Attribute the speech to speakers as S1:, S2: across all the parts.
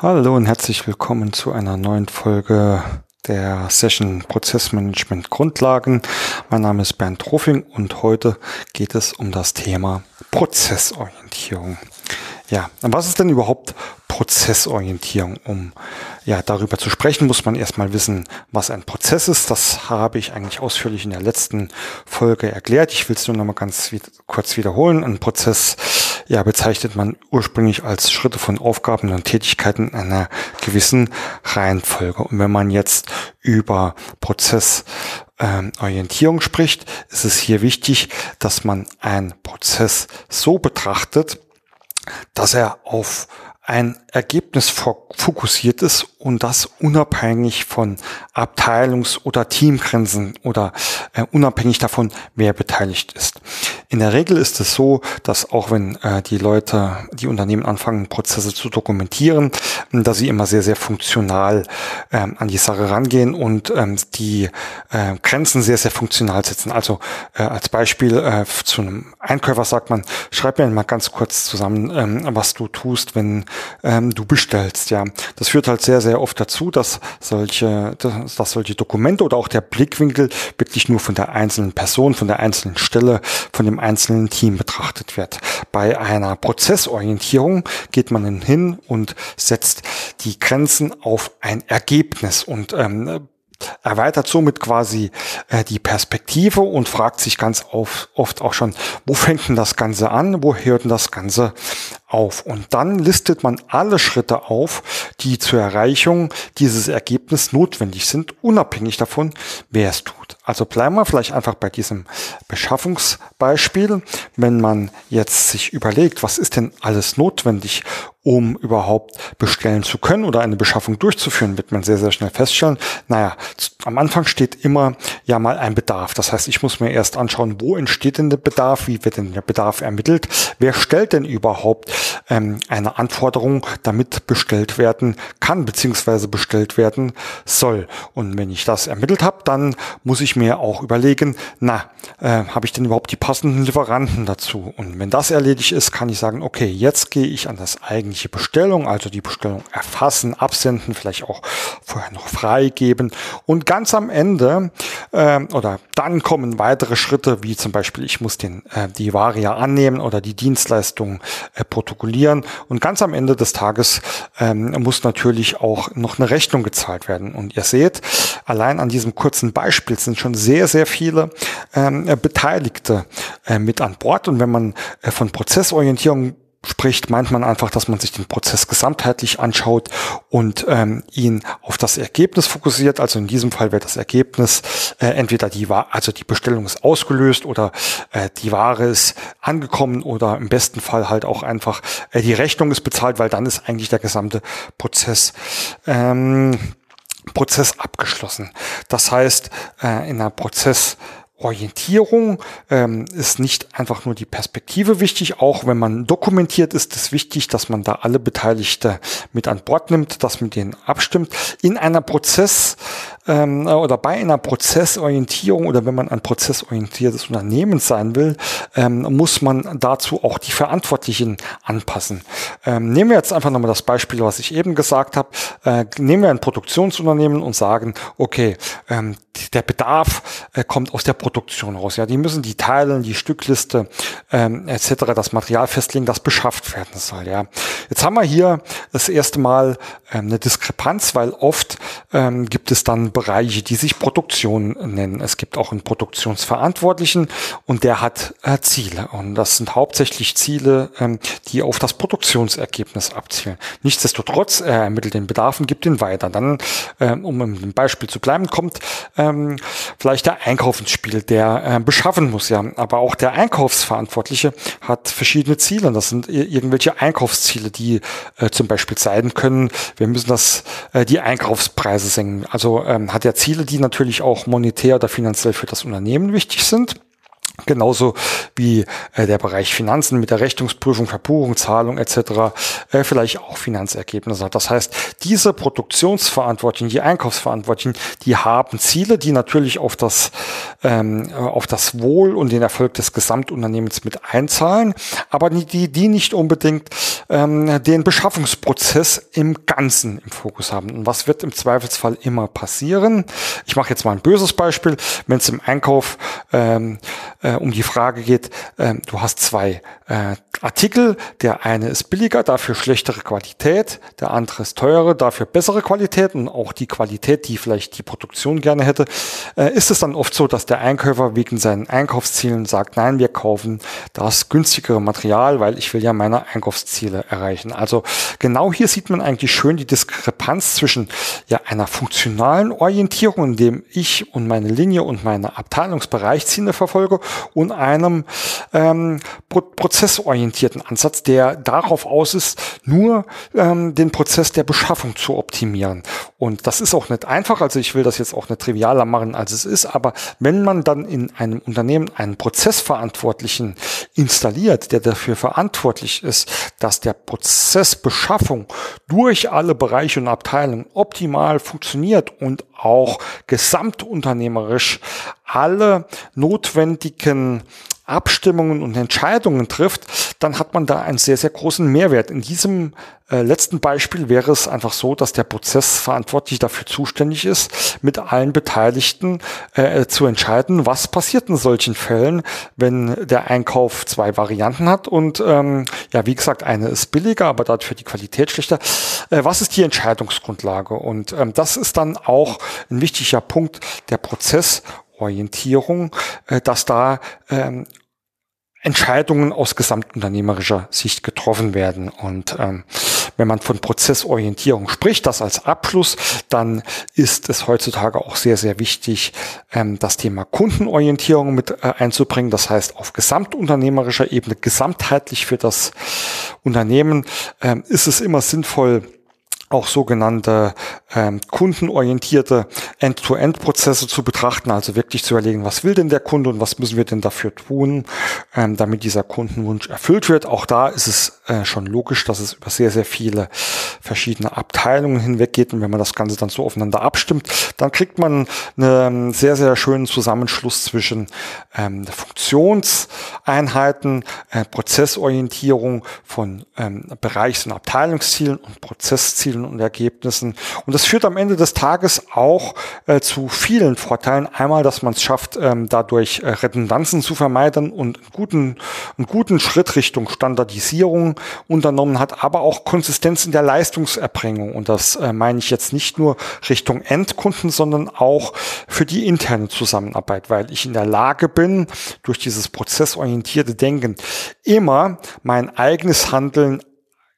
S1: Hallo und herzlich willkommen zu einer neuen Folge der Session Prozessmanagement Grundlagen. Mein Name ist Bernd Trofing und heute geht es um das Thema Prozessorientierung. Ja, was ist denn überhaupt Prozessorientierung? Um ja, darüber zu sprechen, muss man erstmal wissen, was ein Prozess ist. Das habe ich eigentlich ausführlich in der letzten Folge erklärt. Ich will es nur noch mal ganz kurz wiederholen. Ein Prozess ja, bezeichnet man ursprünglich als Schritte von Aufgaben und Tätigkeiten in einer gewissen Reihenfolge. Und wenn man jetzt über Prozessorientierung ähm, spricht, ist es hier wichtig, dass man einen Prozess so betrachtet, dass er auf ein Ergebnis fokussiert ist und das unabhängig von Abteilungs- oder Teamgrenzen oder äh, unabhängig davon, wer beteiligt ist. In der Regel ist es so, dass auch wenn äh, die Leute, die Unternehmen anfangen, Prozesse zu dokumentieren, dass sie immer sehr, sehr funktional ähm, an die Sache rangehen und ähm, die äh, Grenzen sehr, sehr funktional setzen. Also äh, als Beispiel äh, zu einem Einkäufer sagt man, schreib mir mal ganz kurz zusammen, ähm, was du tust, wenn ähm, du bestellst. Ja, das führt halt sehr, sehr oft dazu, dass solche, dass, dass solche Dokumente oder auch der Blickwinkel wirklich nur von der einzelnen Person, von der einzelnen Stelle, von dem einzelnen Team betrachtet wird. Bei einer Prozessorientierung geht man hin und setzt die Grenzen auf ein Ergebnis und ähm, erweitert somit quasi äh, die Perspektive und fragt sich ganz oft auch schon, wo fängt denn das Ganze an, wo hört denn das Ganze auf? Und dann listet man alle Schritte auf, die zur Erreichung dieses Ergebnisses notwendig sind, unabhängig davon, wer es tut. Also bleiben wir vielleicht einfach bei diesem Beschaffungsbeispiel. Wenn man jetzt sich überlegt, was ist denn alles notwendig, um überhaupt bestellen zu können oder eine Beschaffung durchzuführen, wird man sehr, sehr schnell feststellen, naja, am Anfang steht immer ja mal ein Bedarf. Das heißt, ich muss mir erst anschauen, wo entsteht denn der Bedarf, wie wird denn der Bedarf ermittelt, wer stellt denn überhaupt ähm, eine Anforderung, damit bestellt werden kann, beziehungsweise bestellt werden soll. Und wenn ich das ermittelt habe, dann muss ich mir auch überlegen, na, äh, habe ich denn überhaupt die passenden Lieferanten dazu? Und wenn das erledigt ist, kann ich sagen, okay, jetzt gehe ich an das eigentliche Bestellung, also die Bestellung erfassen, absenden, vielleicht auch vorher noch freigeben. Und ganz am Ende äh, oder dann kommen weitere Schritte, wie zum Beispiel, ich muss den, äh, die Ware ja annehmen oder die Dienstleistung äh, protokollieren. Und ganz am Ende des Tages ähm, muss natürlich auch noch eine Rechnung gezahlt werden. Und ihr seht, allein an diesem kurzen Beispiel sind schon sehr, sehr viele ähm, Beteiligte äh, mit an Bord. Und wenn man äh, von Prozessorientierung spricht, meint man einfach, dass man sich den Prozess gesamtheitlich anschaut und ähm, ihn auf das Ergebnis fokussiert. Also in diesem Fall wäre das Ergebnis äh, entweder die Ware, also die Bestellung ist ausgelöst oder äh, die Ware ist angekommen oder im besten Fall halt auch einfach äh, die Rechnung ist bezahlt, weil dann ist eigentlich der gesamte Prozess ähm, Prozess abgeschlossen. Das heißt, äh, in einer Prozess Orientierung ähm, ist nicht einfach nur die Perspektive wichtig, auch wenn man dokumentiert, ist es wichtig, dass man da alle Beteiligte mit an Bord nimmt, dass man denen abstimmt. In einer Prozess ähm, oder bei einer Prozessorientierung oder wenn man ein prozessorientiertes Unternehmen sein will, ähm, muss man dazu auch die Verantwortlichen anpassen. Ähm, nehmen wir jetzt einfach nochmal das Beispiel, was ich eben gesagt habe. Äh, nehmen wir ein Produktionsunternehmen und sagen, okay, ähm, der Bedarf äh, kommt aus der Produktion raus. Ja, die müssen die Teile, die Stückliste ähm, etc. das Material festlegen, das beschafft werden soll. Ja, jetzt haben wir hier das erste Mal ähm, eine Diskrepanz, weil oft ähm, gibt es dann Bereiche, die sich Produktion nennen. Es gibt auch einen Produktionsverantwortlichen und der hat äh, Ziele. Und das sind hauptsächlich Ziele, ähm, die auf das Produktionsergebnis abzielen. Nichtsdestotrotz, er ermittelt den Bedarf und gibt ihn weiter. Dann, ähm, um im Beispiel zu bleiben, kommt ähm, vielleicht der Einkauf ins Spiel, der äh, beschaffen muss. Ja, aber auch der Einkaufsverantwortliche hat verschiedene Ziele. Das sind irgendwelche Einkaufsziele, die äh, zum Beispiel sein können. Wir müssen das, äh, die Einkaufspreise senken. Also ähm, hat er Ziele, die natürlich auch monetär oder finanziell für das Unternehmen wichtig sind. Genauso wie äh, der Bereich Finanzen mit der Rechnungsprüfung, Verbuchung, Zahlung etc. Äh, vielleicht auch Finanzergebnisse hat. Das heißt, diese Produktionsverantwortlichen, die Einkaufsverantwortlichen, die haben Ziele, die natürlich auf das, ähm, auf das Wohl und den Erfolg des Gesamtunternehmens mit einzahlen, aber die, die nicht unbedingt ähm, den Beschaffungsprozess im Ganzen im Fokus haben. Und was wird im Zweifelsfall immer passieren? Ich mache jetzt mal ein böses Beispiel. Wenn es im Einkauf ähm, äh, um die Frage geht, äh, du hast zwei äh, Artikel, der eine ist billiger, dafür schlechtere Qualität, der andere ist teurer, dafür bessere Qualität und auch die Qualität, die vielleicht die Produktion gerne hätte, äh, ist es dann oft so, dass der Einkäufer wegen seinen Einkaufszielen sagt, nein, wir kaufen das günstigere Material, weil ich will ja meine Einkaufsziele erreichen. Also genau hier sieht man eigentlich schön die Diskrepanz zwischen ja einer funktionalen Orientierung, in dem ich und meine Linie und meine Abteilungsbereichsziele verfolge und einem ähm, Pro prozessorientierten Ansatz, der darauf aus ist, nur ähm, den Prozess der Beschaffung zu optimieren. Und das ist auch nicht einfach, also ich will das jetzt auch nicht trivialer machen, als es ist, aber wenn man dann in einem Unternehmen einen Prozessverantwortlichen installiert, der dafür verantwortlich ist, dass der Prozess Beschaffung durch alle Bereiche und Abteilungen optimal funktioniert und auch gesamtunternehmerisch alle notwendigen Abstimmungen und Entscheidungen trifft, dann hat man da einen sehr, sehr großen Mehrwert. In diesem äh, letzten Beispiel wäre es einfach so, dass der Prozess verantwortlich dafür zuständig ist, mit allen Beteiligten äh, zu entscheiden, was passiert in solchen Fällen, wenn der Einkauf zwei Varianten hat und ähm, ja, wie gesagt, eine ist billiger, aber dafür die Qualität schlechter. Äh, was ist die Entscheidungsgrundlage? Und ähm, das ist dann auch ein wichtiger Punkt der Prozess Orientierung, äh, dass da ähm, Entscheidungen aus gesamtunternehmerischer Sicht getroffen werden. Und ähm, wenn man von Prozessorientierung spricht, das als Abschluss, dann ist es heutzutage auch sehr, sehr wichtig, ähm, das Thema Kundenorientierung mit äh, einzubringen. Das heißt, auf gesamtunternehmerischer Ebene, gesamtheitlich für das Unternehmen, ähm, ist es immer sinnvoll, auch sogenannte ähm, kundenorientierte End-to-End-Prozesse zu betrachten, also wirklich zu überlegen, was will denn der Kunde und was müssen wir denn dafür tun, ähm, damit dieser Kundenwunsch erfüllt wird. Auch da ist es äh, schon logisch, dass es über sehr, sehr viele verschiedene Abteilungen hinweg geht und wenn man das Ganze dann so aufeinander abstimmt, dann kriegt man einen sehr, sehr schönen Zusammenschluss zwischen ähm, Funktionseinheiten, äh, Prozessorientierung von ähm, Bereichs- und Abteilungszielen und Prozesszielen und Ergebnissen. Und das führt am Ende des Tages auch äh, zu vielen Vorteilen. Einmal, dass man es schafft, ähm, dadurch äh, Redundanzen zu vermeiden und einen guten, einen guten Schritt Richtung Standardisierung unternommen hat, aber auch Konsistenz in der Leistungserbringung. Und das äh, meine ich jetzt nicht nur Richtung Endkunden, sondern auch für die interne Zusammenarbeit, weil ich in der Lage bin, durch dieses prozessorientierte Denken immer mein eigenes Handeln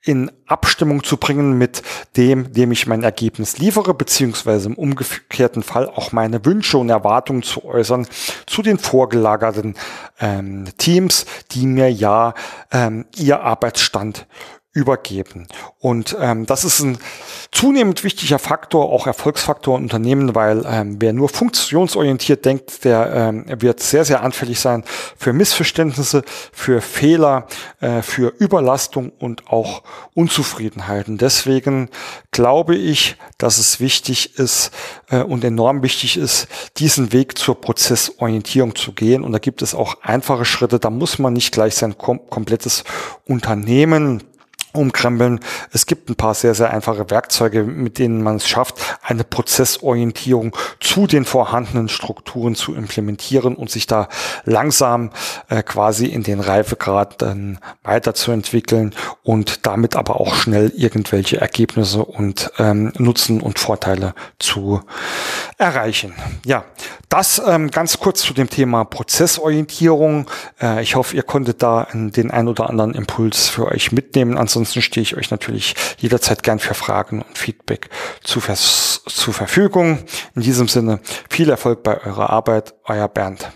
S1: in Abstimmung zu bringen mit dem, dem ich mein Ergebnis liefere, beziehungsweise im umgekehrten Fall auch meine Wünsche und Erwartungen zu äußern zu den vorgelagerten ähm, Teams, die mir ja ähm, ihr Arbeitsstand übergeben. Und ähm, das ist ein zunehmend wichtiger Faktor, auch Erfolgsfaktor in Unternehmen, weil ähm, wer nur funktionsorientiert denkt, der ähm, wird sehr, sehr anfällig sein für Missverständnisse, für Fehler, äh, für Überlastung und auch Unzufriedenheiten. Deswegen glaube ich, dass es wichtig ist äh, und enorm wichtig ist, diesen Weg zur Prozessorientierung zu gehen. Und da gibt es auch einfache Schritte. Da muss man nicht gleich sein kom komplettes Unternehmen umkrempeln. Es gibt ein paar sehr, sehr einfache Werkzeuge, mit denen man es schafft, eine Prozessorientierung zu den vorhandenen Strukturen zu implementieren und sich da langsam äh, quasi in den Reifegrad dann weiterzuentwickeln und damit aber auch schnell irgendwelche Ergebnisse und ähm, Nutzen und Vorteile zu erreichen. Ja, das ähm, ganz kurz zu dem Thema Prozessorientierung. Äh, ich hoffe, ihr konntet da den ein oder anderen Impuls für euch mitnehmen. Ansonsten stehe ich euch natürlich jederzeit gern für Fragen und Feedback zu zur Verfügung. In diesem Sinne viel Erfolg bei eurer Arbeit. Euer Bernd.